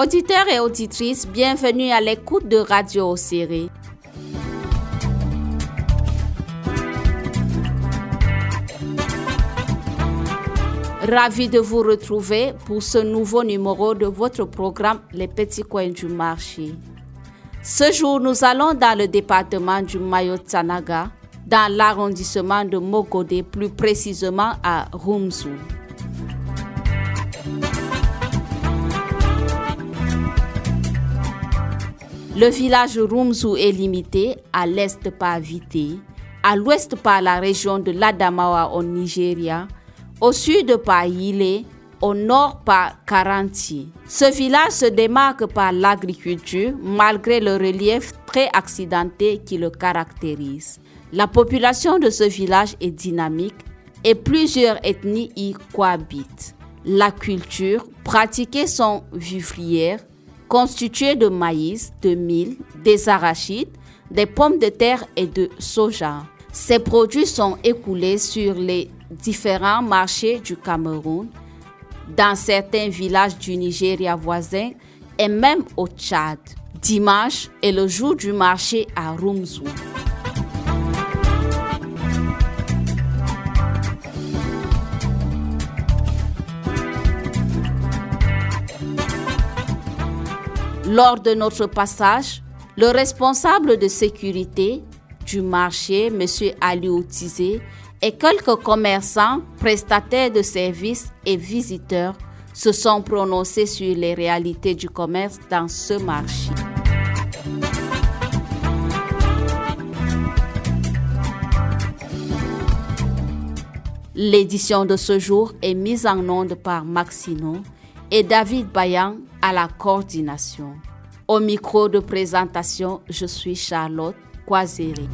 Auditeurs et auditrices, bienvenue à l'écoute de Radio Série. Ravi de vous retrouver pour ce nouveau numéro de votre programme Les Petits Coins du Marché. Ce jour, nous allons dans le département du Mayo-Tsanaga, dans l'arrondissement de Mogode, plus précisément à Rumzu. Le village Rumzu est limité à l'est par Vité, à l'ouest par la région de l'Adamawa au Nigeria, au sud par Yile, au nord par Karanti. Ce village se démarque par l'agriculture malgré le relief très accidenté qui le caractérise. La population de ce village est dynamique et plusieurs ethnies y cohabitent. La culture pratiquée sont vivrières, constituée de maïs, de mil, des arachides, des pommes de terre et de soja. Ces produits sont écoulés sur les différents marchés du Cameroun, dans certains villages du Nigeria voisin et même au Tchad. Dimanche est le jour du marché à Rumzu. Lors de notre passage, le responsable de sécurité du marché, M. Ali Outizé, et quelques commerçants, prestataires de services et visiteurs se sont prononcés sur les réalités du commerce dans ce marché. L'édition de ce jour est mise en onde par Maxino et David Bayan à la coordination. Au micro de présentation, je suis Charlotte Coiséré.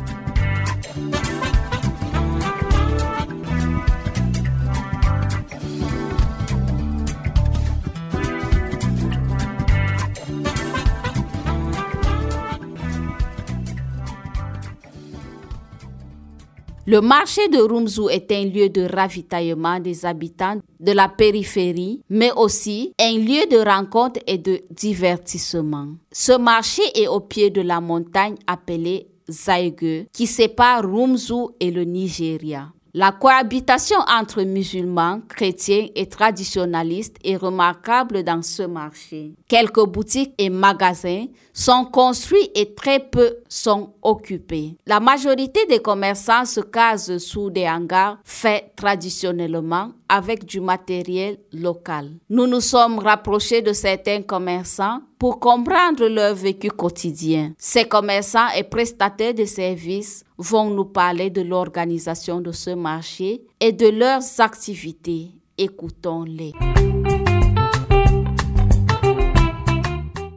Le marché de Rumzu est un lieu de ravitaillement des habitants de la périphérie, mais aussi un lieu de rencontre et de divertissement. Ce marché est au pied de la montagne appelée Zaïgue, qui sépare Rumzu et le Nigeria. La cohabitation entre musulmans, chrétiens et traditionnalistes est remarquable dans ce marché. Quelques boutiques et magasins sont construits et très peu sont occupés. La majorité des commerçants se casent sous des hangars faits traditionnellement avec du matériel local. Nous nous sommes rapprochés de certains commerçants pour comprendre leur vécu quotidien. Ces commerçants et prestataires de services vont nous parler de l'organisation de ce marché et de leurs activités. Écoutons-les.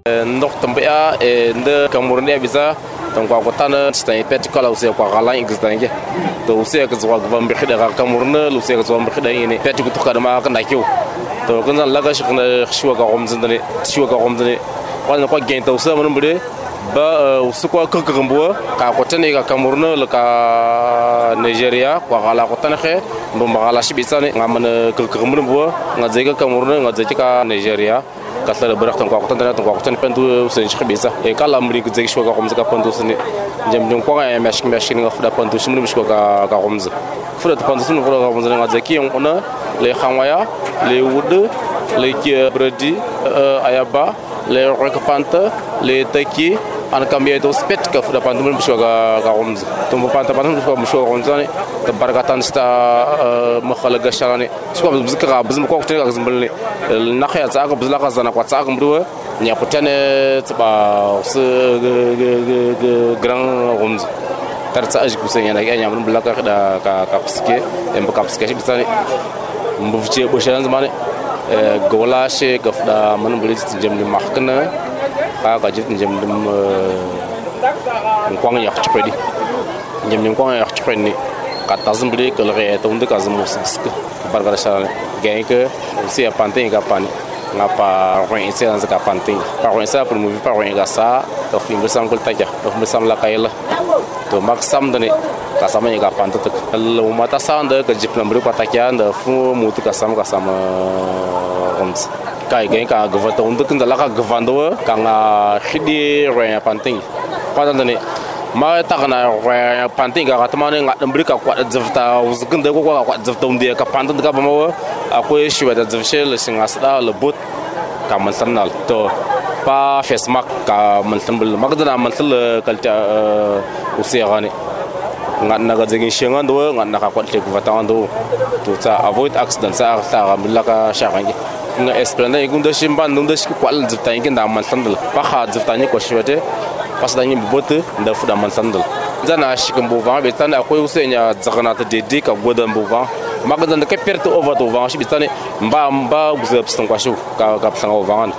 nok tambia e nda kamurne biza tan kwa kotana stain pet kala use kwa gala ingstange to use ka zwa gwa mbi khida ka kamurne use ka zwa mbi khida yene pet ku tukad ma ka nakyo to kunza laga shikna khshwa ka gomzne shwa ka gomzne kwa kwa gain to use mun bude ba usukwa kakagambua ka kotane ka kamurne la ka nigeria kwa gala kotane khe ndo magala shibitsane ngamana kakagambua ngazeka kamurne ngazeka nigeria katlara bărăc tăn coacu tăn tăn coacu tăn pentru să nici xibisa e ca la mri gzei șoca cum zica pentru să ne jam din coaca e meșc meșc nga fura pentru și mri mișco ca ca cum zi fura pentru să nu fura cum zi nga zeki e le xamaya le wud le bredi ayaba le rakpanta le teki anakambia to spet ka fura pandumul mshwa ga ga omz to mo panta pandumul mshwa mshwa omzani to barakatan sta makhala ga sharani skwa bizka ga bizm ko kutina ga zmbulni na khaya tsa ga bizla ga zana kwa tsa ga mruwa nya kutane tsba su gran omz tar tsa ajik busen yana ga nya mun bulaka da ka ka psike en ba ka psike shi bisani mbufce boshan zamane gola she gafda mun bulit jamni ka ka jit njem dum nkwang yak chpedi njem njem kwang yak chpedi ka tazm bli ka lre ta und ka zum sak bar bar sha gain ke si a pantin ka pan nga pa rin si an ka pantin. Pa rin sa pul muvi pa rin ga sa to fin sam kul ta to mi sam la ka to mak sam dane ka sam ni ka pan ta lo mata sa and ka jip na bri pa ta kya and fu mutu ka sam ka sam roms kai kai ka gwa ta undu kinda laka gwa ndo ka nga hidi re panting. Kwata ndani ma ta kana re panting ka kata mani nga dambri ka kwata dzvta kwa kwa ka kwata dzvta undi ka panting ka bama akwai shiwa da dzvshe le singa sada le but ka mantanal to. Pa facebook ka mantanbul magdana mantal kalta eh, usiyani ngat naga jengin shengan do ngat naka kwatle kwa ta ndo. To ta avoid accident, sa ta ga milaka shagangi nga esplana igun da shimban nunda shi kwal zifta yin da man sandal pa kha zifta ni ko shiwate pas da yin bote da fuda man sandal zana shi kan bovan be tan akwai usenya zagana ta dede ka godan bovan magadanda ka perti ova to vanga shibit tane mba mba guzab stan kwa shu ka ka psanga ova ngani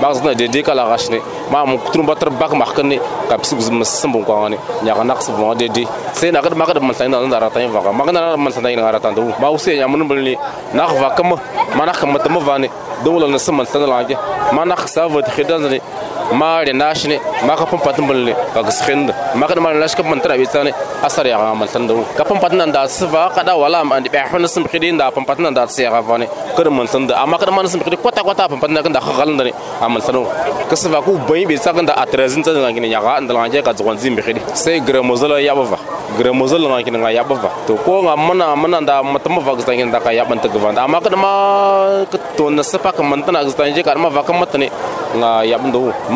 magzna dede kala gashne ma mu kutrumba tar bak mahkane ka psu guz masambon kwa ngani nya ga naqs vanga dede sai na gad magad man tanga na ratan vanga magana man tanga na ratan do ma usse nya mun bulni na khva kam ma na khma tam vane dole na sam man tanga lange ma na khsa vot khidan ne ma re nash ne ma ka pampat bulni ka gskhind ma kad ma lash ka tara bitane asar ya ma tan ndo ka pampat nan da sva kada wala ma andi ba hon sim khidin da pampat nan da tsiya vane kada man tan da amma kada man khidi kwata kwata da amal ka ku bai be sakan da atrezin tan ngine ya ga andal ngje ka zwan zim khidi. Sai ya bava gremozala ngine nga ya to ko mana mana da matam va ga ngin da ka ya ban ta amma kada ma ka to na sapa ka ka ka matane ya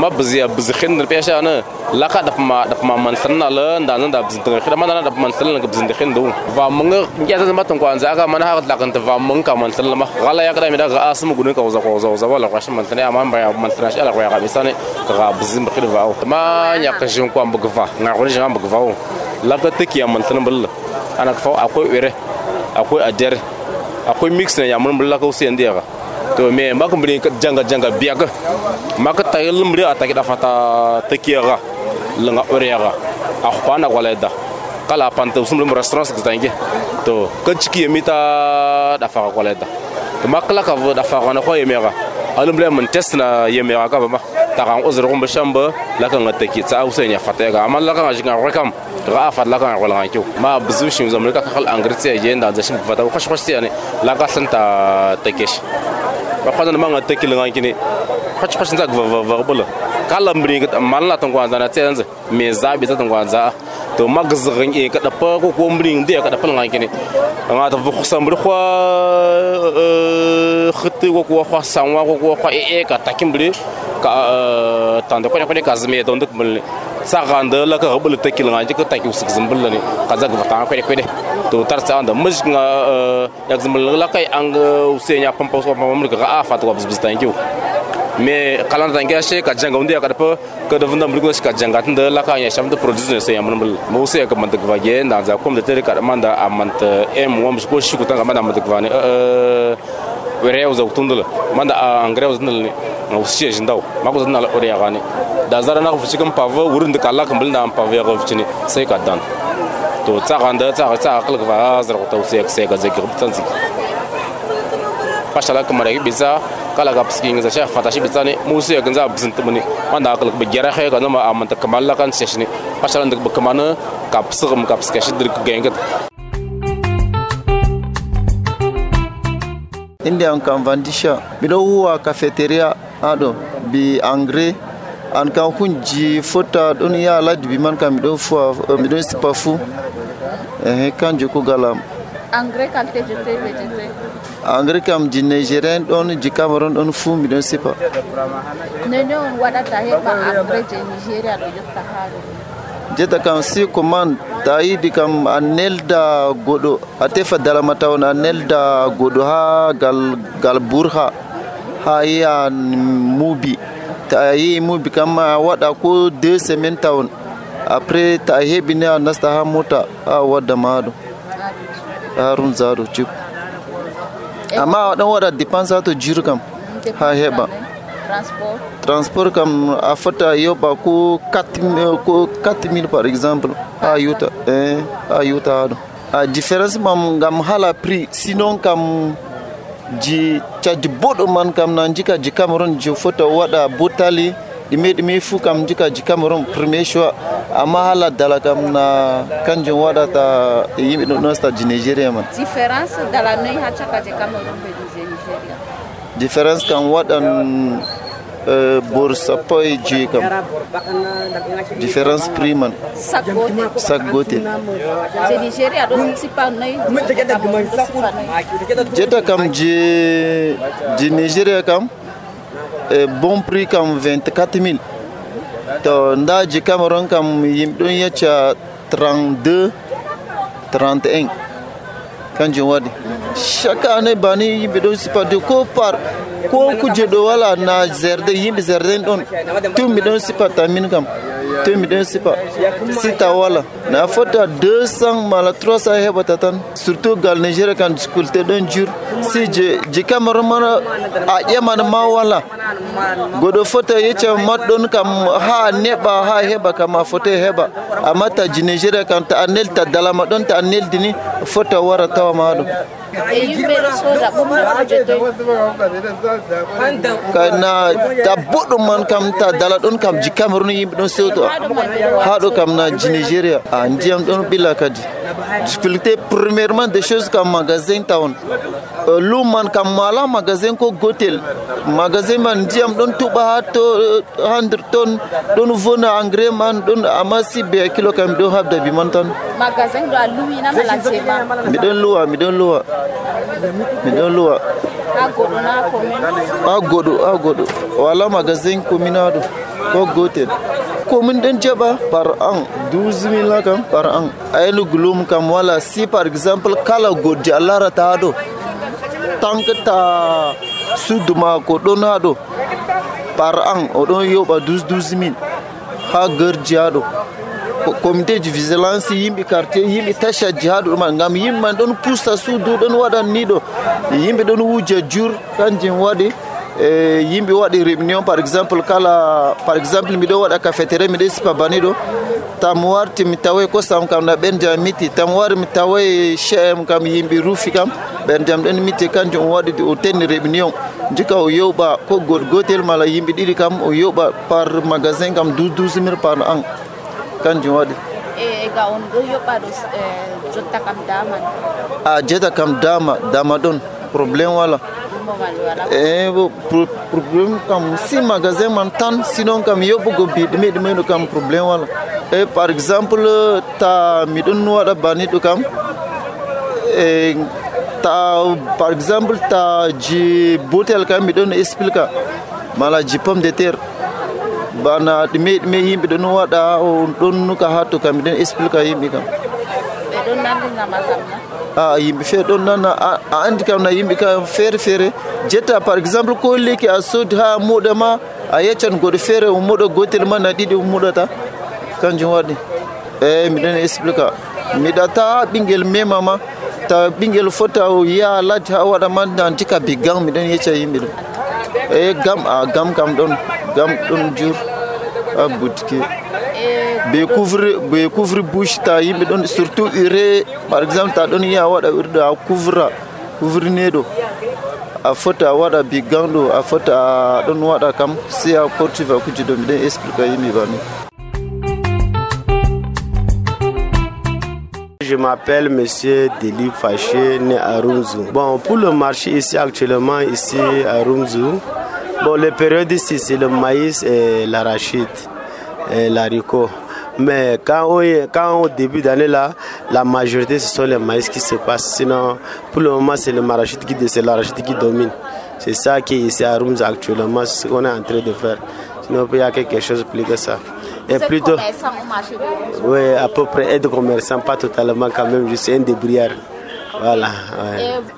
ma bziya bzikhin ne pesha na la ka da ma da ma man tan na la da nan da bzin tan khida mana da man tan ga bzin khin do va mun ya da matan ko an za ka mana ha da kan ta va mun ka man tan ma. Gala ya kada mi da ga asmu gudun ka za ko za za wala rashin man tan amma ba ya man tan shi ala ko ya ga misane ka ga bzin khida va ma ya ka shin ko am bugva nga ko shin am bugva la ka take ya man tan billa ana ka fa akwai ire akwai ader akwai mix ne ya mun billa ka usiyan dia to me mak mbri janga janga biag mak tayel mbri ataki da fata tekiyaga lenga oreyaga akhpana waleda kala pante usum lum restaurant kita inge. To kachiki yemita da fara waleda to makla ka da fara na khoye mega alum le mun test na yemega ka ba ta kan uzur kum bashamba la kan ataki tsa usen ya amal la kan ajin rakam ga la kan wala kan ma buzu shi zamrika khal angretse je nda zashin khosh khosh yani la ka santa takesh ba fa na manga tekil nga kini khach fazer ndak va va va bula kalam ri man la tong kwanza na tsenze to magzgin e ka dafa ko ko mbri ndi ka dafa nga kini. Nga ta vu khusam mbri khwa khitti ko ko khwa sanwa ko ko khwa e ka takim mbri ka tan da ko ko ka zme don dak mbri sa ganda la ka bula tekil nga ka takim sik zambul ne ka zag va ta ko ko to tar sa anda mush nga yak zambul la kai ang usenya pampa so pampa mbri ka afa to bis bis thank you me kalan tan ga she ka janga unde ka po ka da vunda mulgo ka janga tan da la ka ya sham da producer sai amman mul mo sai ka man da gwa na za kom da tere ka man da amman ta em wam shi ku tan ka man da man da gwa ne e, e, were uza kutundula manda angre uza ndala na usiye jindao mako zana la ore yagane da zara na kufuchika mpavo urun de kala kambal na mpavo ya kufuchini sai ka dan. To tsaka nda tsaka tsaka kala ka zara kuta usiye ka sai ka zaki kutanzi pashala kamara biza kala ga pskin za fata shi bitsani musi ya ganza bzint muni wanda akal bi gera khay ka nama amanta kamalla kan seshni pashalan dik bkmana ka psigm ka pskashi dik gengat inde an kan vandisha bido huwa cafeteria ado bi angre. An kan kun ji fota don ya ladi bi man kan mido fua eh, mido sipafu. Eh kan joko galam. Engrais qualité je te engrais kam ji nigérien ɗon ji cameron ɗon fuu miɗon sipa. Nene on waɗata heɓa engrais je nigéria ɗo yotta haa jetta kam si ko ta yiɗi kam a nelda goɗo a tefa dalama tawon a nelda goɗo ha gal gal burha ha yiya muubi. Ta a yehi muubi kam a waɗa ko deux semaine tawon. Après ta a heɓini a nasta ha mota ha wadda maɗo harun zaɗo cikku amma a ɗan waɗa dépense ha to jur kam ha heɓa transport. Transport kam a fota yoɓa ko 4 ko 4000 par exemple ha yuta eh ha yuta haɗo a différence mam ngam hala prix sinon kam ji caji boɗo man kam na jika ji cameron ji fota waɗa botali ɗime ɗime fu kam jika ji cameron premier choix amma hala dala kam na kanjum waɗata yimɓe ɗum ɗon sta ji nigéria man différence dala noyi ha caka je cameron be je nigéria différence kan waɗan uh, borsa poi je kam différence prix man Sac gotel. sak gotel Je Nigeria ɗo sipa noyi. sipa noyi. jeta kam je je nigeria kam e bon prix kam 24 000 to nda je cameron kam yimɓe ɗon yecca 32 31 kanjum waɗi chaque année bani yimɓe ɗon sipade ko par ko kuje ɗo wala na zerde yimɓe zerden ɗon tum mi ɗon sipata min kam temidesipa sita wala. Na fota 200 mala 300 heba tatan. Surtout gal nigeria kan sculte don jur si je je kamar mana a yaman ma wala. Godo fota ya ce maddon kam ha neba ha heba a fota heba. Amma ta nigeria kan ta anel ta dalama don ta anel dini fota wara tawa ma ɗum kana ta boɗɗum man kam ta dala ɗon kam ji cameron yimɓe ɗon sewto ha ɗo kam na ji nigéria a ndiyam ɗon ɓila kadi difficulté premièrement des choses kam magasin tawon lum man kam mala magasin ko gotel. Magasin man ndiyam ɗon tuɓa ha to ha nder ton. Ɗon vona engrais man ɗon amma si be kilo kam ɗon habda bi man tan miɗon luwa miɗon luwa Midoluwa. Agodo na komin. Agodo, agodo. Wala magazin kominado. Ko goten. Komin din jaba par an. Duzu min la kam par an. Ayelu gulum kam wala si par example kala godja alara ta ado. Tank ta suduma ko donado. Par an odon yoba duzu duzu min. Ha gerjiado. Comité de vigilance yimɓe quartier yimɓe tacha jihaɗo ɗuman gam yimɓe man ɗon pusta suudu ɗon waɗan ni ɗo. Yimɓe ɗon wuja jur kanjum waɗi e yimɓe waɗi réunion par exemple kala par exemple miɗo waɗa cafétéria miɗo sipa bani ɗo. Tam warti mi tawai kosam kam na ɓen jam miti tam wari mi tawai chem kam yimɓe rufi kam ɓen jam ɗen miti kanjum waɗi o tenni réunion. Jika o yoɓa ko goɗ gotel mala yimɓe ɗiɗi kam o yoɓa par magasin kam 12 12 mille par an kanjum waɗi E ga on ɗo yoɓa ɗo jotta kam daman. a jeta kam dama dama ɗon. Probléme wala? E probléme kam si magasin man tan sinon kam yoɓugo bi ɗume ɗume ɗo kam probléme wala. E par exemple ta miɗon waɗa baniɗo kam e ta par exemple ta ji botel kam miɗon explique mala ji pomme de terre bana ɗume ɗume yimɓe ɗon waɗa o ɗon nuka ha to kam miɗen explique yimɓe kam Ɓe ɗon nandinama kam a yimɓe feere ɗon nana a a andi kam na yimɓe kam feere feere jetta par exemple ko leki a sodi ha muɗa ma a yeccan goɗo feere o muɗa gotel ma na ɗiɗi o muɗata kanjum waɗi eyi miɗen explique miɗata ha ɓinguel mema ma ta ɓinguel fota o yiya ladde ha waɗa ma nan jika bi gam miɗon yecca yimɓe ɗum eyi gam a gam kam ɗon bouche Je m'appelle Monsieur Deli Faché, né à pour le marché ici actuellement, ici à Rumzou, bon, les périodes ici, c'est le maïs et l'arachide et l'haricot. Mais quand, au- quand au début d'année là, la majorité ce sont les maïs qui se passent. Sinon, pour le moment, c'est le marachide qui, l'arachide qui domine. C'est ça qui est ici à Rumzou actuellement, ce qu'on est en train de faire. Sinon, il y a quelque chose de plus que ça. Et plutôt. Oui, à peu près aide commerçant, pas totalement quand même. Je suis un débrouillard. Voilà.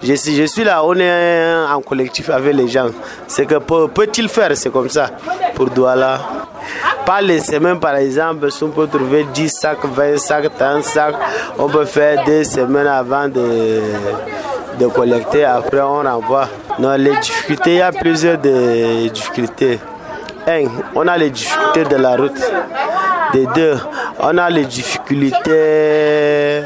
Je, suis, je suis là, on est en collectif avec les gens. C'est que peut- peut-il faire, c'est comme ça. Pour Douala. Pas les semaines, par exemple, si on peut trouver 10 sacs, 20 sacs, 30 sacs, on peut faire deux semaines avant de, de collecter. Après, on envoie. Non, les difficultés, il y a plusieurs difficultés. Un, on a les difficultés de la route. De deux, on a les difficultés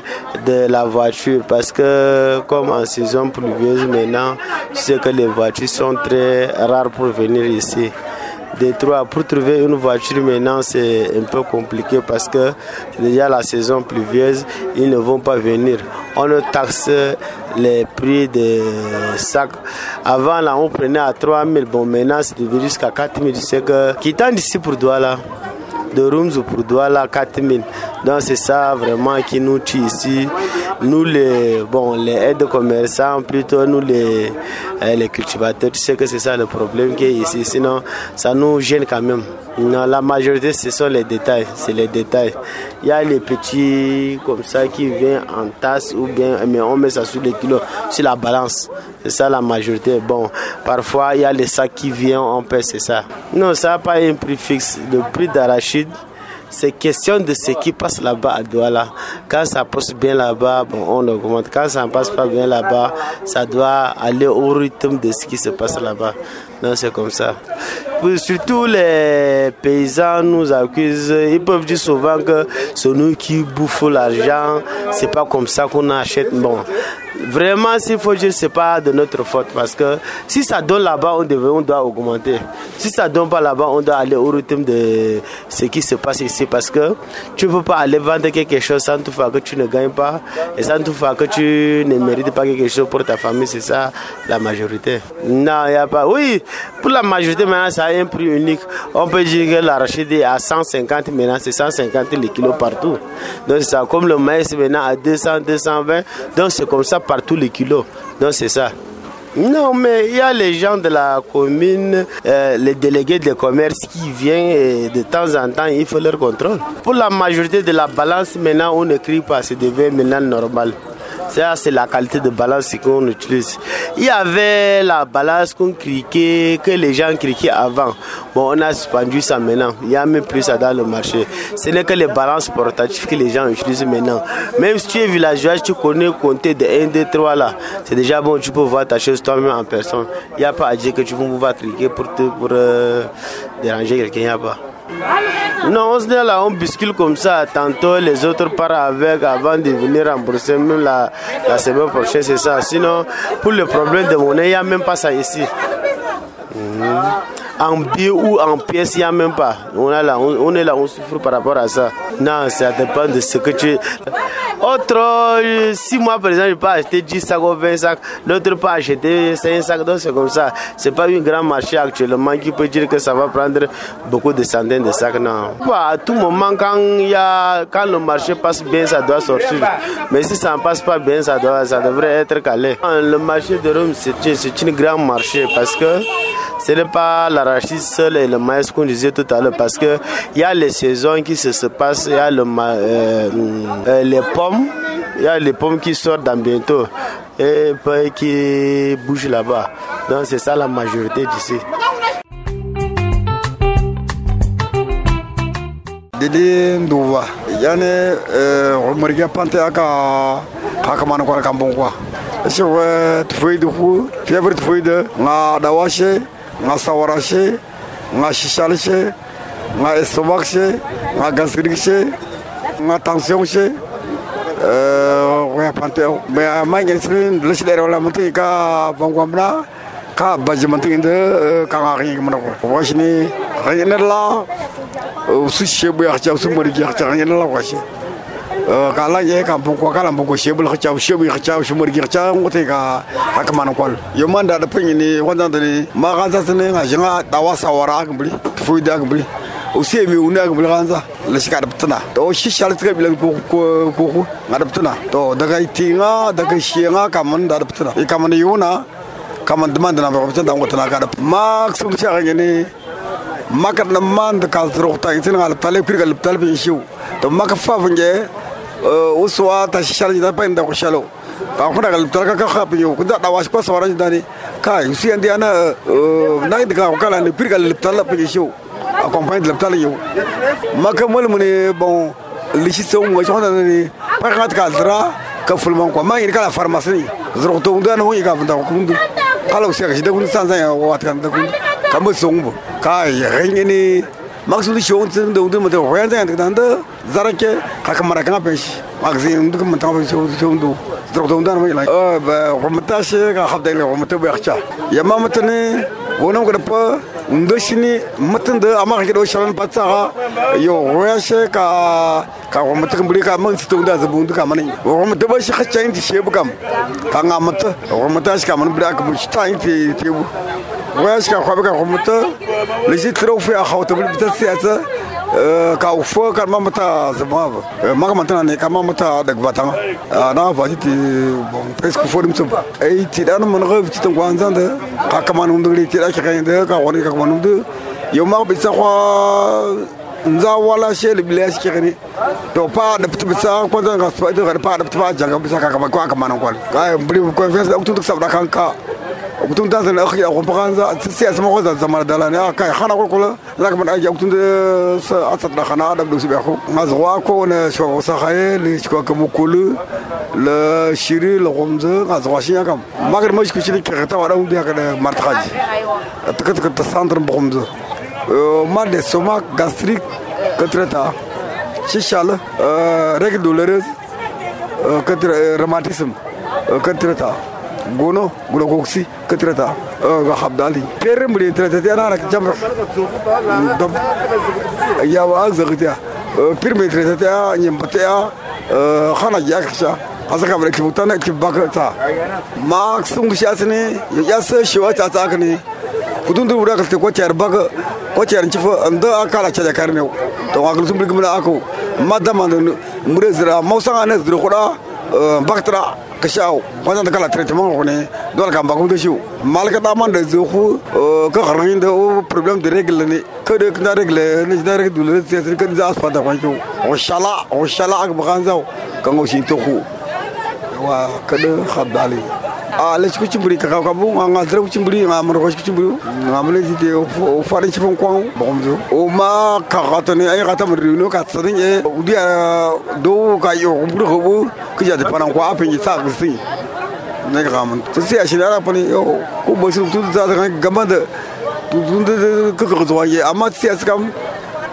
de la voiture parce que comme en saison pluvieuse maintenant, tu sais que les voitures sont très rares pour venir ici. Détroit. Pour trouver une voiture maintenant, c'est un peu compliqué parce que déjà la saison pluvieuse, ils ne vont pas venir. On taxe les prix des sacs. Avant, là, on prenait à 3 000. Bon, maintenant, c'est devenu jusqu'à 4 000. C'est que, quittant d'ici pour Douala, de Rumzu pour Douala, 4 000. Donc, c'est ça vraiment qui nous tue ici. Nous, les, bon, les aides commerçants, plutôt nous, les, euh, les cultivateurs, tu sais que c'est ça le problème qui est ici. Sinon, ça nous gêne quand même. Non, la majorité, ce sont les détails. C'est les détails. Il y a les petits comme ça qui viennent en tasse ou bien, mais on met ça sur les kilos, sur la balance. C'est ça la majorité. Bon, parfois, il y a les sacs qui viennent, on paie, c'est ça. Non, ça n'a pas un prix fixe. Le prix d'arachide, c'est question de ce qui passe là-bas à Douala. Quand ça passe bien là-bas, bon, on augmente. Quand ça ne passe pas bien là-bas, ça doit aller au rythme de ce qui se passe là-bas. Non, c'est comme ça. Surtout les paysans nous accusent. Ils peuvent dire souvent que c'est nous qui bouffons l'argent. C'est pas comme ça qu'on achète. Bon, Vraiment, s'il faut dire, c'est pas de notre faute parce que si ça donne là-bas, on, on doit augmenter. Si ça donne pas là-bas, on doit aller au rythme de ce qui se passe ici parce que tu peux pas aller vendre quelque chose sans tout faire que tu ne gagnes pas et sans tout faire que tu ne mérites pas quelque chose pour ta famille. C'est ça la majorité. Non, il n'y a pas. Oui, pour la majorité, maintenant, ça a un prix unique. On peut dire que l'arachide est à 150, maintenant, c'est 150 les kilos partout. Donc, ça. Comme le maïs, maintenant, à 200, 220. Donc, c'est comme ça partout les kilos. Donc c'est ça. Non, mais il y a les gens de la commune, euh, les délégués de commerce qui viennent et de temps en temps, il faut leur contrôle. Pour la majorité de la balance, maintenant, on ne crie pas, c'est devenu maintenant normal. Ça, c'est la qualité de balance qu'on utilise. Il y avait la balance qu'on criquait, que les gens criquaient avant. Bon, on a suspendu ça maintenant. Il n'y a même plus ça dans le marché. Ce n'est que les balances portatives que les gens utilisent maintenant. Même si tu es villageois, tu connais compter de 1, 2, 3 là. C'est déjà bon, tu peux voir ta chose toi-même en personne. Il n'y a pas à dire que tu vas pouvoir cliquer pour, te, pour euh, déranger quelqu'un. Il n'y a pas. Non, on se dit là, on biscule comme ça. Tantôt, les autres partent avec avant de venir rembourser. Même la, la semaine prochaine, c'est ça. Sinon, pour le problème de monnaie, il n'y a même pas ça ici. Hmm. En billet ou en pièces, il n'y a même pas. On, est là, on, est là, on souffre par rapport à ça. Non, ça dépend de ce que tu. Autre, si moi par exemple je peux acheter 10 sacs ou 20 sacs, l'autre peut acheter 5 sacs, donc c'est comme ça. C'est pas un grand marché actuellement qui peut dire que ça va prendre beaucoup de centaines de sacs, non. À tout moment, quand, y a, quand le marché passe bien, ça doit sortir. Mais si ça ne passe pas bien, ça, doit, ça devrait être calé. Le marché de Rome, c'est un grand marché parce que ce n'est pas l'arachide seul et le maïs qu'on disait tout à l'heure parce que il y a les saisons qui se, se passent, il y a le, euh, euh, les pommes, il y a les pommes qui sortent dans bientôt et qui bougent là-bas. Donc c'est ça la majorité d'ici. didi nduva yani umurga pante aka haka mana kwa so tfoi du fu favorite tfoi de nga dawashe nga sawarashe nga shishalshe nga estomakshe nga gastrikshe nga tensionshe wepanteo eh, me mangen sini leshi dere wala ika ka bangwamna ka baji mutu inde eh, ka ngari mana washini ngene la usu shebu yakcha usu mori yakcha nela kwa washi kala ye ka poko kala mboko shebul khachaw shebu khachaw shumur gi khachaw ngote ka akman ko yo man da pingi ni wanda ni ma ganza sene nga jinga dawa sawara gbli fuida o se mi una gbli ganza la shika da tuna to shi shal tsaka bilan ko ko ko nga da tuna to daga tinga daga ka kaman da da tuna e kaman ka man demand na ba tuna ngotana ka da maksum shi ga ne makar na man da ka zuru ta itin ngal talib pirgal al talib shiu to maka fa uswa ta shi shal da pa inda ko shalo ka kuna ka ko sawara da ni ka usi andi ana na la accompagné de l'hôpital yo. Maka bon lishi so mo chona ni pakat ka ka fulman ko ma kala pharmacie unda kundu kala usia ka shida kun san san ya zarake akamara kangapeshe magazin mantangapesheundo zdrokdondanmaila qurmataashe kahabdaile qurmate beakcha yama matane wonam kadapa undoshini matanda amakake doshalan patsaga yo qurashe ka ka qurmate kambuli ka mansitunda zabundu kamani qurmate bashe khachainti shebu kam kangamata qurmataashe kamani bida kamushtainti tebu qurashe ka khwabe ka qurmate leshi trofea khawtabul bitasiyasa kaufa kan mamata zamava maka mantana ne kan mamata da gbatanga na vaji ti bon presque fo dimsum ai ti dan mon rev ti tan gwanzan da ka kaman unduri ti da ka kan da ka wani ka kaman undu yo ma bi sa kwa nza wala sheli bile shi kene to pa da putu bisa ko zan ga spa to ga pa da putu ba jaga bisa ka kaman ko kaman ko ka bri ko fes da kutu sabda kan ka ukuntaasna akhi aku maqaansa si asmaqosa samaradalani akai ah, xana qulqula lakman aja ukunta asad dhaqana adhab dhugsib aku ngasqwa kona shwa sahaye li shwa kamukulu la shiri la qomza ngasqwa shinya kam. Magir mashku shiri kakata wada undi hakada martaqaji takat kata sandr bqomza mande soma gastrique katrata shishala eh, règle douloureuse eh, katrata eh, rhumatisme katrata gono gulo goksi katrata ga habdali pere mure trata ya na jamra dab ya wa azgata pir me trata ya nyambata ya khana yaksha azaka bare kibutana kibakata maksung shasne yas shiwa ta takne kudun du ura kalte ko char bak ko char chifa anda akala chaja karne to akul sum bigmana ako madama mure zira mausanga ne zira khura baktara kashaw wadan kala traitement kone dol kam bakum de shiw mal ka daman de zuhu ka eh, kharangin de o oh, problem de regle ne ka de kna regle eh, ne da regle dul eh, se se kan za asfada kwa shiw inshallah inshallah ak bakan oh, oh, zaw kan o shin to khu wa kada khadali Ah, ales kucimburi kaka kabu nga ah, ngadra kucimburi nga ah, marokos kucimburi nga mule zite o fare chifon kwang bomzo o ma kaka tone ay kata mriuno katsani e eh, udia do ka yo kumburu kubu kija de panan kwa apenji sak sing ne gaman tsi ashira pani yo ko bosu tu za ga gaman da tu tu ka ka zo ye amma tsi askam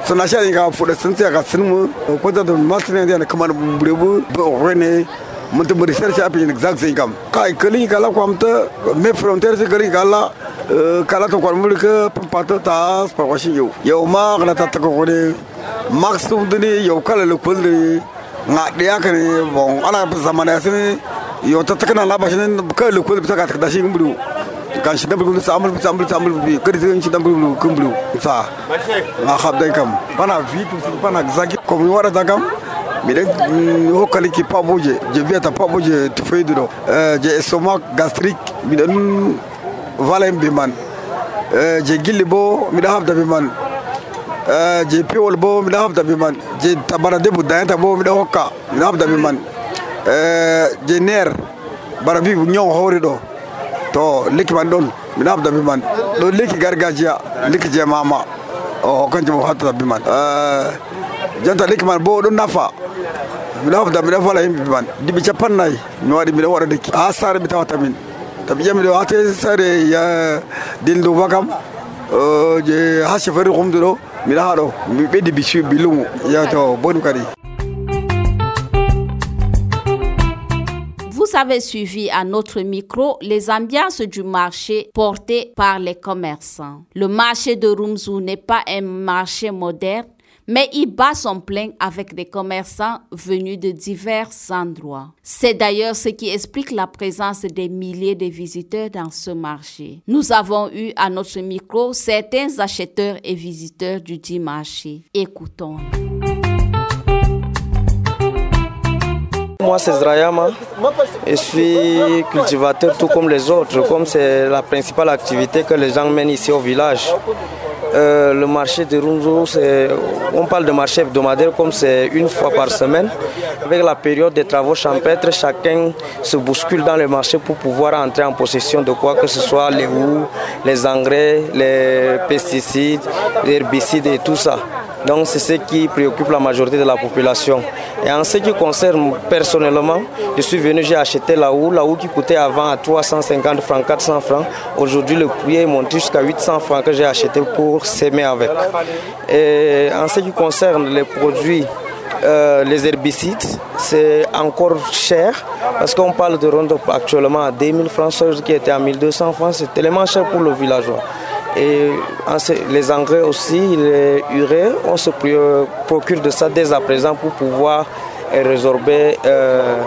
sana shari ga fuda sun tsaya ga sun mu ko da matsin ne da kamar burebu ba ne mentu berisir siapa yang exact sih kam kai keling kalau kau mentu me frontier sih keling kalau eh, kalau tuh kau ke pempatu tas pawasin yo. Yo ma kena tata kau kau maksud tuh nih yo kalau lu pun di nggak dia kan wong anak zaman asin yo tata kena lah pasin kau lu pun bisa kata kita sih kumbu kan sih tapi kumbu sambil sambil sambil kumbu kerja sih tapi kumbu kumbu sa nggak kam. Panah vitu panah zaki. Kau mau ada kam. Mire ho kali ki paboje je viata paboje to feyduro je estomac gastrique mide ɗum valen be man. Je gilli bo miɗa habda be man. Je pewol bo miɗa habda be man. Je tabara debu dayata bo miɗa hokka miɗa habda be man. Je ner bara bi ñaw hawri ɗo to lekki man ɗon miɗa habda be man. Ɗo lekki gargajiya lekki je mama. O kanjum o hattata be man. Jonta lekki man bo ɗon nafa Vous avez suivi à notre micro les ambiances du marché portées par les commerçants. Le marché de Rumzou n'est pas un marché moderne, mais il bat son plein avec des commerçants venus de divers endroits. C'est d'ailleurs ce qui explique la présence des milliers de visiteurs dans ce marché. Nous avons eu à notre micro certains acheteurs et visiteurs du dit marché. Écoutons. Moi, c'est Zrayama. Je suis cultivateur tout comme les autres, comme c'est la principale activité que les gens mènent ici au village. Euh, le marché de Runzo, on parle de marché hebdomadaire comme c'est une fois par semaine. Avec la période des travaux champêtres, chacun se bouscule dans le marché pour pouvoir entrer en possession de quoi que ce soit, les houes, les engrais, les pesticides, les herbicides et tout ça. Donc c'est ce qui préoccupe la majorité de la population. Et en ce qui concerne personnellement, je suis venu, j'ai acheté la houe, la houe qui coûtait avant à 350 francs, 400 francs. Aujourd'hui, le prix est monté jusqu'à 800 francs que j'ai acheté pour s'aimer avec. Et en ce qui concerne les produits, euh, les herbicides, c'est encore cher parce qu'on parle de Roundup actuellement à 2000 francs, ce qui était à 1200 francs, c'est tellement cher pour le villageois. Et les engrais aussi, les urées, on se procure de ça dès à présent pour pouvoir résorber euh,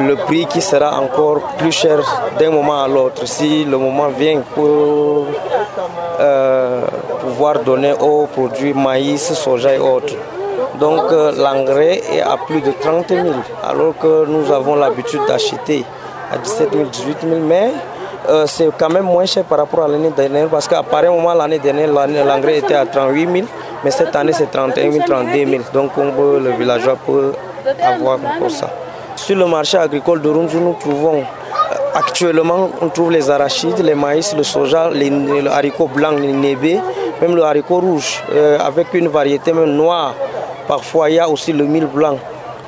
le prix qui sera encore plus cher d'un moment à l'autre. Si le moment vient pour euh, pouvoir donner aux produits maïs, soja et autres. Donc euh, l'engrais est à plus de 30 000, alors que nous avons l'habitude d'acheter à 17 000, 18 000, mais euh, c'est quand même moins cher par rapport à l'année dernière, parce qu'à pareil moment, l'année dernière, l'engrais était à 38 000, mais cette année c'est 31 000, 32 000. Donc le villageois peut avoir pour ça. Sur le marché agricole de Runzu, nous trouvons euh, actuellement, on trouve les arachides, les maïs, le soja, les, le haricot blanc, les nébés, même le haricot rouge, avec une variété même noire. Parfois, il y a aussi le mil blanc.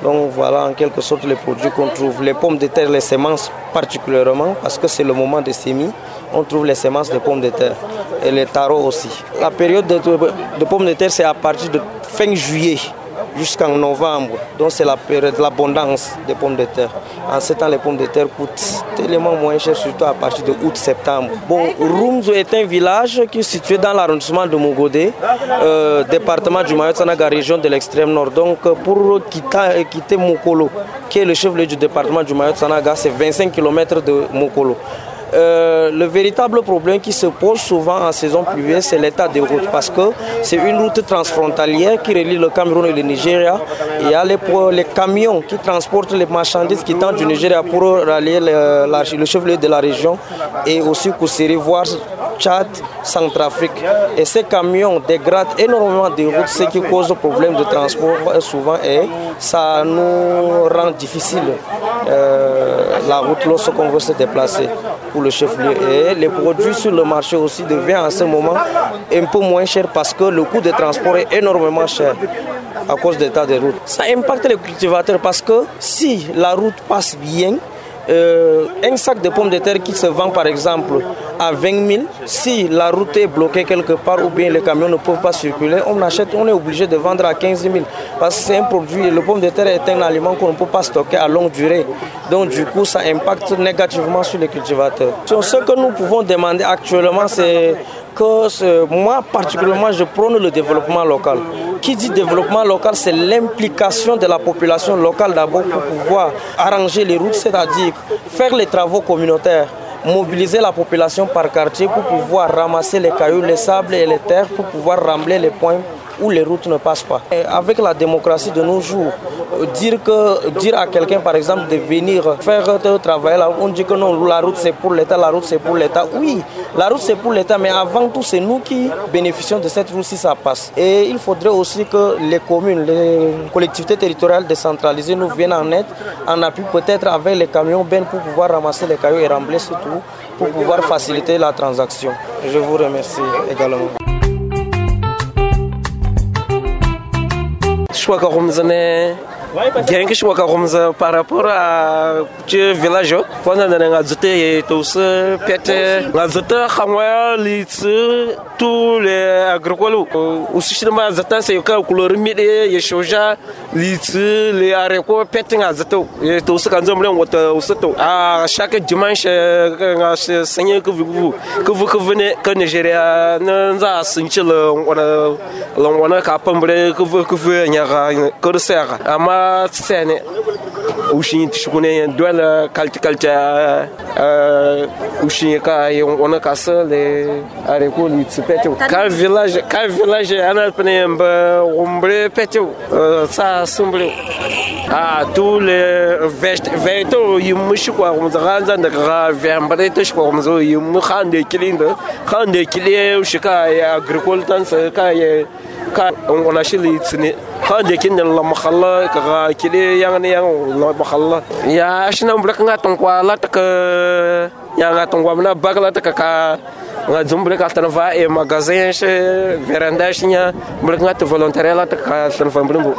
Donc voilà en quelque sorte les produits qu'on trouve. Les pommes de terre, les semences particulièrement, parce que c'est le moment des semis, on trouve les semences de pommes de terre et les tarots aussi. La période de, de pommes de terre, c'est à partir de fin juillet jusqu'en novembre. Donc c'est la période de l'abondance des pommes de terre. En ce temps, les pommes de terre coûtent tellement moins cher, surtout à partir de août-septembre. Bon, Rumzo est un village qui est situé dans l'arrondissement de Mogodé, euh, département du Mayotte-Sanaga, région de l'extrême nord. Donc pour quitter, Mokolo, qui est le chef-lieu du département du Mayotte-Sanaga, c'est 25 km de Mokolo. Euh, le véritable problème qui se pose souvent en saison pluvieuse, c'est l'état des routes parce que c'est une route transfrontalière qui relie le Cameroun et le Nigeria. Il y a les, camions qui transportent les marchandises qui tentent du Nigeria pour rallier le, chef-lieu de la région et aussi Koussiri, voire Tchad, Centrafrique. Et ces camions dégradent énormément des routes, ce qui cause problème de transport souvent et ça nous rend difficile euh, la route lorsqu'on veut se déplacer le chef-lieu. Et les produits sur le marché aussi deviennent en ce moment un peu moins chers parce que le coût de transport est énormément cher à cause de l'état des routes. Ça impacte les cultivateurs parce que si la route passe bien, euh, un sac de pommes de terre qui se vend par exemple à 20 000, si la route est bloquée quelque part ou bien les camions ne peuvent pas circuler, on achète, on est obligé de vendre à 15 000 parce que c'est un produit, le pomme de terre est un aliment qu'on ne peut pas stocker à longue durée. Donc du coup, ça impacte négativement sur les cultivateurs. Ce que nous pouvons demander actuellement, c'est que moi particulièrement, je prône le développement local. Qui dit développement local, c'est l'implication de la population locale d'abord pour pouvoir arranger les routes, c'est-à-dire faire les travaux communautaires mobiliser la population par quartier pour pouvoir ramasser les cailloux, les sables et les terres pour pouvoir rembler les points où les routes ne passent pas. avec la démocratie de nos jours, euh, dire, que, dire à quelqu'un, par exemple, de venir faire travail on dit que non, la route c'est pour l'État, la route c'est pour l'État. Oui, la route c'est pour l'État, mais avant tout, c'est nous qui bénéficions de cette route si ça passe. Et il faudrait aussi que les communes, les collectivités territoriales décentralisées nous viennent en aide, en appui peut-être avec les camions ben pour pouvoir ramasser les cailloux et rembler tout, pour pouvoir faciliter la transaction. Je vous remercie également. Ashwagandha rum, so eine romzane genki choaka romza par rapport à ce village pendant que nga zote tous les agricoles. Aussi c'est couleur mide les haricots et à chaque dimanche nga sanye que vous que que venez que Nigeria que que que O وشين تشكوني دول كالت كالت وشين كا يونا كاسل أريكو لتسبتو كار فيلاج كار فيلاج أنا بني ب عمري بتو سا سمبلو ah tous les vêtements yumushi kwa kumzanza ndaka vyambare tish kwa kumzo yimu khande kilinda. Khande kilie ushika ya agriculture ka ka on a shili tsine khande kin la makhalla ka kile yang ne yang la makhalla. Ya shina mbrak nga ton kwa la tak ya nga ton kwa na bagla tak ka nga dzumble ka tana va e magazin she veranda shinya mble nga to volontarela ta ka tana va mbrumbu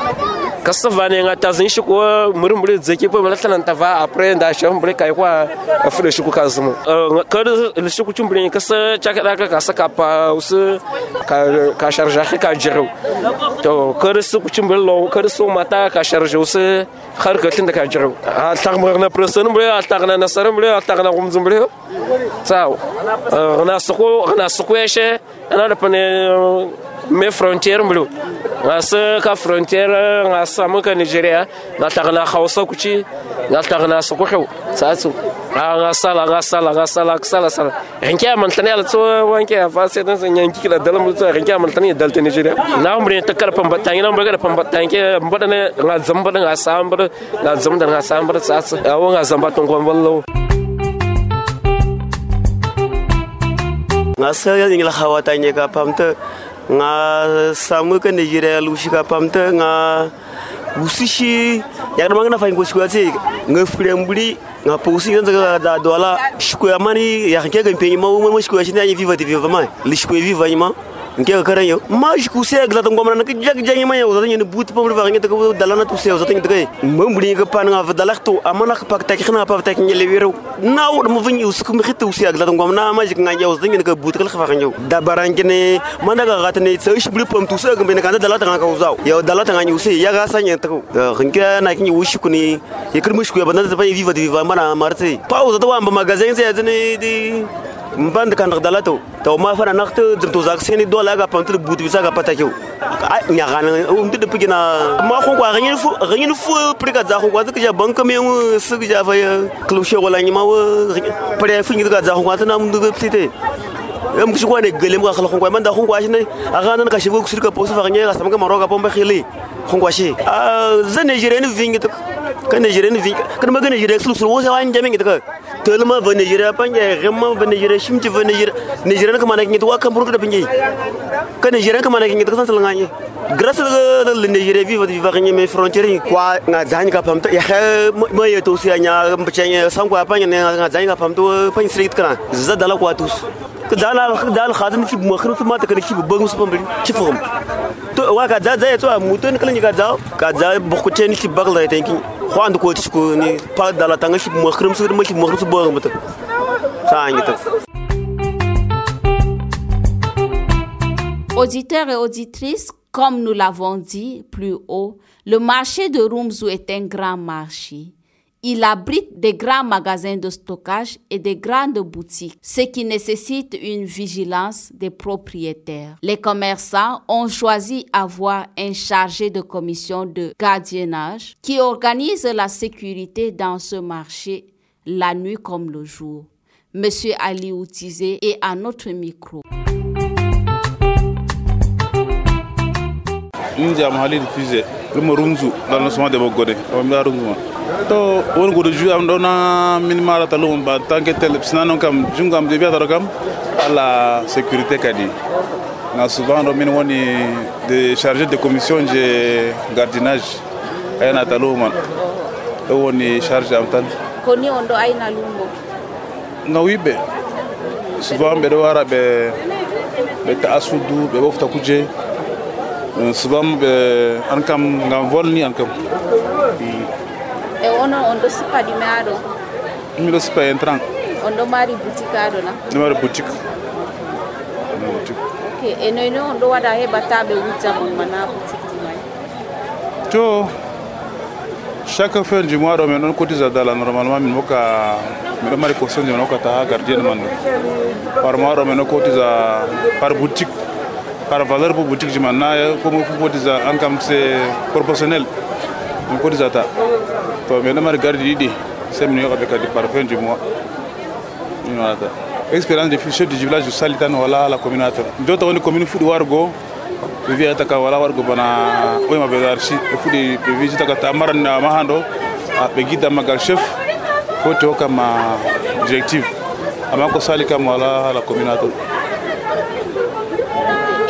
ka savane nga ta zin shiku mbrumbu dzeki po mla tana ta va apre nda she mble ka kwa afre shiku ka zumu. Ka le shiku chumble ka sa chaka ka ka saka pa us ka ka sharja ka jiru to ka shiku chumble lo ka su mata ka sharja us har ka tinda ka jiru a ta mrna presan mble a ta na nasar mble a ta na gumzum mble tsao na soko na soko yeshe ana da pane me frontier mbulu. Nga ka frontier nga samu ka nigeria nga tagana hausa kuci nga tagana soko xew satsu nga sala nga sala nga sala sala sala. Renke man ala tso wanke fa se dan san yanki dalam so renke man tane dalta nigeria. Na umre ta pamba tangi na umre pamba tangi mbada ne nga zamba nga samba nga zamba nga samba satsu awo nga zamba ton ko wallo nga seyal ngi la xawata ka pamte nga samu ka ne lu ka pamte nga usishi ya ma na fayin ko shi kwatse nga furemburi nga pusi nga zaga da dola shi amani ya ke ga penyi ma mo shi ko shi ne viva ti viva ma li shi viva ma nke kare yo. Maj ku se gla tan gomna ke jag jag ma yo. Zatan yene buti pom rwa ngete ko dalana tu se zatan de mem buri ke pan nga vdalak tu amana kapa pak tak khna pa tak ngele wiro na wod mo vni us ku mi khite us gla tan gomna maj nga yo. Zatan yene ke buti kal khfa ngew da baran kene manda ga gatne se ish buri pom tu se gbe ne kan dalat nga ka uzaw yo dalata nga nyu se ya ga sa nyete ko khinke na ki ushi ku ni ye kirmush ku ya banda da pa viva de viva mana marte pa uzata wa magazin se ya zane di mband kan dalato to ma fana nakta to zak seni dola ga pantul but bisa ga patakyo nya ga um de pigina ma ko kwa ganyin fu ganyin fu priga za ko zaka ja banka me mu su ja fa klushe wala ni ma wa pre fu ni ga za ko ta na mu ga pite yo mukishikuwa ne gelem ka khala khongwa manda khongwa shine agana ka shivu kusirika samka maroga pomba khili khongwa shi a za nigeria ni vingi to ka nigeria ni vingi kan maga nigeria sulu sulu wose wan jamingi to telma va nigeria panje gemma va nigeria shimti va nigeria nigeria ka manaki to ka burga da pinje ka nigeria ka manaki to san salanganye grâce à la nigeria vive frontiere kwa nga zani ka pamta ya ma yeto si anya mbchanye sangwa panye nga zani ka pamto panye street kana kwa Auditeurs et auditrices, comme nous l'avons dit plus haut, le marché de Rumzu est un grand marché. Il abrite des grands magasins de stockage et des grandes boutiques, ce qui nécessite une vigilance des propriétaires. Les commerçants ont choisi avoir un chargé de commission de gardiennage qui organise la sécurité dans ce marché la nuit comme le jour. Monsieur Ali Outizé est à notre micro. Inja mahali fise. Lumo rumzu dal no suma de bo gode. O mi rumzu ma. To won godo ju am do na min mara ta lumo ba. Tanke tel sinano kam jungam de biata kam. Ala sécurité kadi. Na souvent do min woni de chargé de commission de gardiennage ayana ta lumo do woni charge am tan. Koni on do ayna lumo? Nga wiɓe souvent wara ɓe ɓe ta'a suudu ɓe ɓofta kuje souvent ɓe an kam ngam volni an kam e ono on ɗo sipa ɗume aɗo miɗo sipa entrant on ɗo mari boutique aɗo na. Ɗo mari boutique. Ok e noyno on ɗo waɗa heɓata ɓe wujja mon mana boutique ji may to chaque fin du mois ɗo min ɗon cotise dala. Normalement min hokka miɗo mari caution je min hokkata ha gardien man ɗo par mois ɗo min ɗo cotise par boutique par valeur pour boutique du manna comme pour des income c'est proportionnel. Donc pour des atta to mais on regarde l'idée c'est mieux avec des parfums du mois. Une atta expérience de fichier du village de Salitan wala la communauté d'autres une commune food wargo. Vivi ataka wala wargo bana oy ma bezar si food de visite ka tamaran na mahando a begida magal chef. Ko to kama directive. Amako sali kama wala la communauté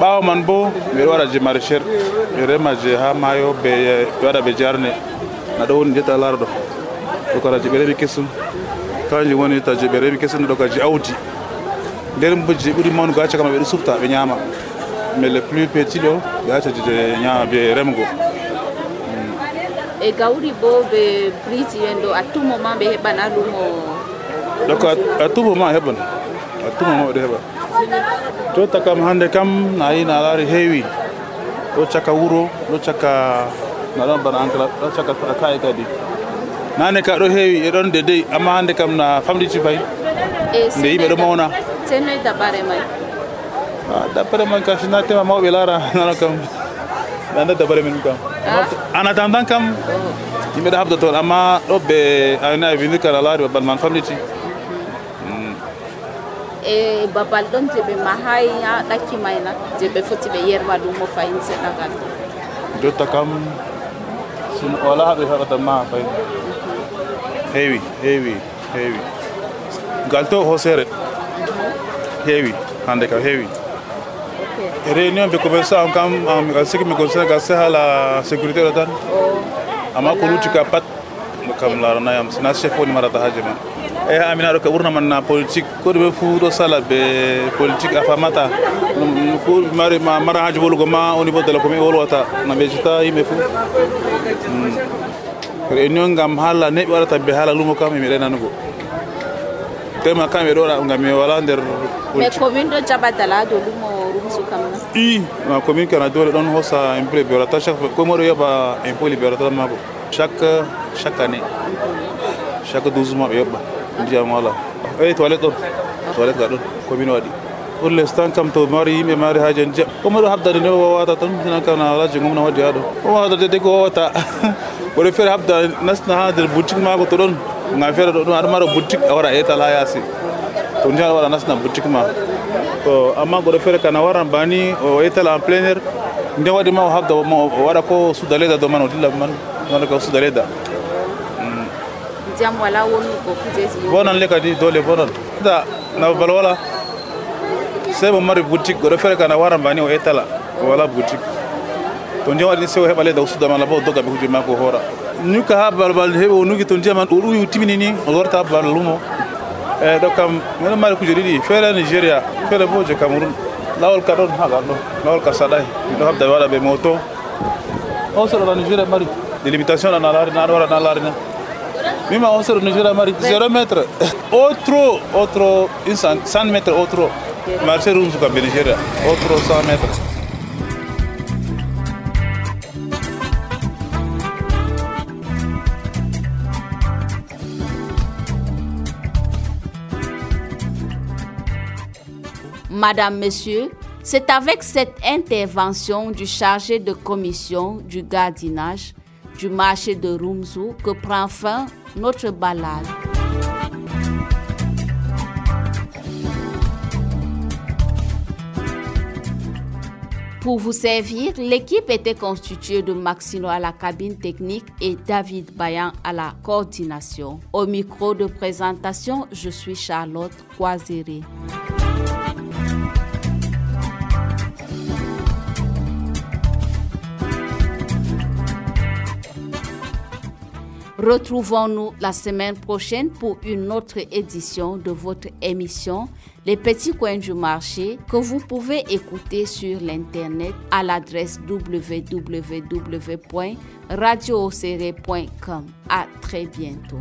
ɓawo man bo ɓeɗo waɗa je maraîchére ɓe rema je ha maayo ɓe ɓe waɗa ɓe jarne naɗo woni jetta laara ɗo ɗo je ɓe remi kesum kanjum woni ta je ɓe remi kesum ɗo ka je awdi nder bo je ɓuuri mawnugo ha caka ma ɓeɗo sufta ɓe ñama mais le plus petit ɗo ɓe acca je nya be remgo. E gawri bo be briti ɗo a tout moment be hebana lumo donc a tout moment heɓan a tout moment ɓeɗo heban to kam hande kam na yi na lari hewi. Do chaka wuro ɗo caka na dan bana ankala ɗo caka kaye kadi. Nane ka ɗo heewi e ɗon dedey amma hande kam na famɗiti fay nde yimɓe ɗo mawna senoy dabare may dabare man kam sina tema mawɓe laara nano kam. Ɓe anda dabare men kam. En attendant kam yimɓe ɗo habda toon amma ɗo ɓe ayna e vinir kala laari babal man famɗiti e babal ɗon je ɓe mahay ha ɗakki mayna je ɓe foti ɓe yerma ɗum mo fayin seɗagal jotta kam sino wala haɓe heɓata ma fayin heewi heewi heewi ngal to hosere heewi hande kam heewi réunion ɓe commerçant kam mi sigi mi conseille ga sehala sécurité ɗo tan. Amma ko lutti ka pat kam laranayam sina chef woni marata haaji ma eyi amina ɗo ke ɓurna man na politique. Ko ɗume fuu ɗo sala be politique a famata. Mari mara haaji wolugo ma au niveau de la commune wolwata no ɓejita yimɓe fuu réunion ngam haala neɓi waɗata be haala lumo kam emi ɗenanugo tema kam ɓe ɗoɗa ngam mi wala nder mais commune ɗo jaɓatala do lumo rumsu kam na. I ma commune kana dole ɗon hosa impôt ɓe waɗata chaque fois koye moɗo yoɓa impôt li ɓe waɗata chaque chaque année chaque 12 mois ɓe yoɓɓa waɗi pour l' instant kam to mari yimɓe mari haaji en jeeɓ komoɗo habdade nde wawata tan sinan kam na wala jengum na waddi ha ɗo omo habdade de ko wowata woɗo feere habda nasna ha nder boutique mako to ɗon ngam feere ɗo ɗum aɗa mara boutique a wara etal ha yaasi to ndi aɗa waɗa nasna boutique ma to amma goɗo feere kana waran bani o etal en plein air nden waɗi ma o habda o waɗa ko suuda leyda dow man o dilla man wona ko suuda leyda jam wala wonnugo kujeji bonan le kadi dole bonan da na balwala wala sai mo mari boutique goɗo feere kana waran bani o etala o wala boutique. To ndiyam waɗi sewo heɓa leyda o suuda man laba o dogga ɓe huje makko hoora nuka ha balbal heɓe o nugi to ndiyam man o ɗuwi timini ni o lorta babal lumo. Eyi ɗo kam miɗo mari kuje ɗiɗi feere nigéria feere bo je cameroun lawol ka ɗon haga ɗo lawol ka saɗay miɗo habda waɗa ɓe moto. O seɗo ɗa nigéria mari délimitation ɗa na laari na na na mima on seɗo nigéria mari zéro métre au trop au trop une cent métre au trop marché rum suka ɓe nigéria au trop cent métre Madame, Monsieur, c'est avec cette intervention du chargé de commission du gardinage du marché de Rumzou que prend fin notre balade. Pour vous servir, l'équipe était constituée de Maxino à la cabine technique et David Bayan à la coordination. Au micro de présentation, je suis Charlotte Croiséré. Retrouvons-nous la semaine prochaine pour une autre édition de votre émission Les petits coins du marché que vous pouvez écouter sur l'internet à l'adresse www.radioserré.com. À très bientôt.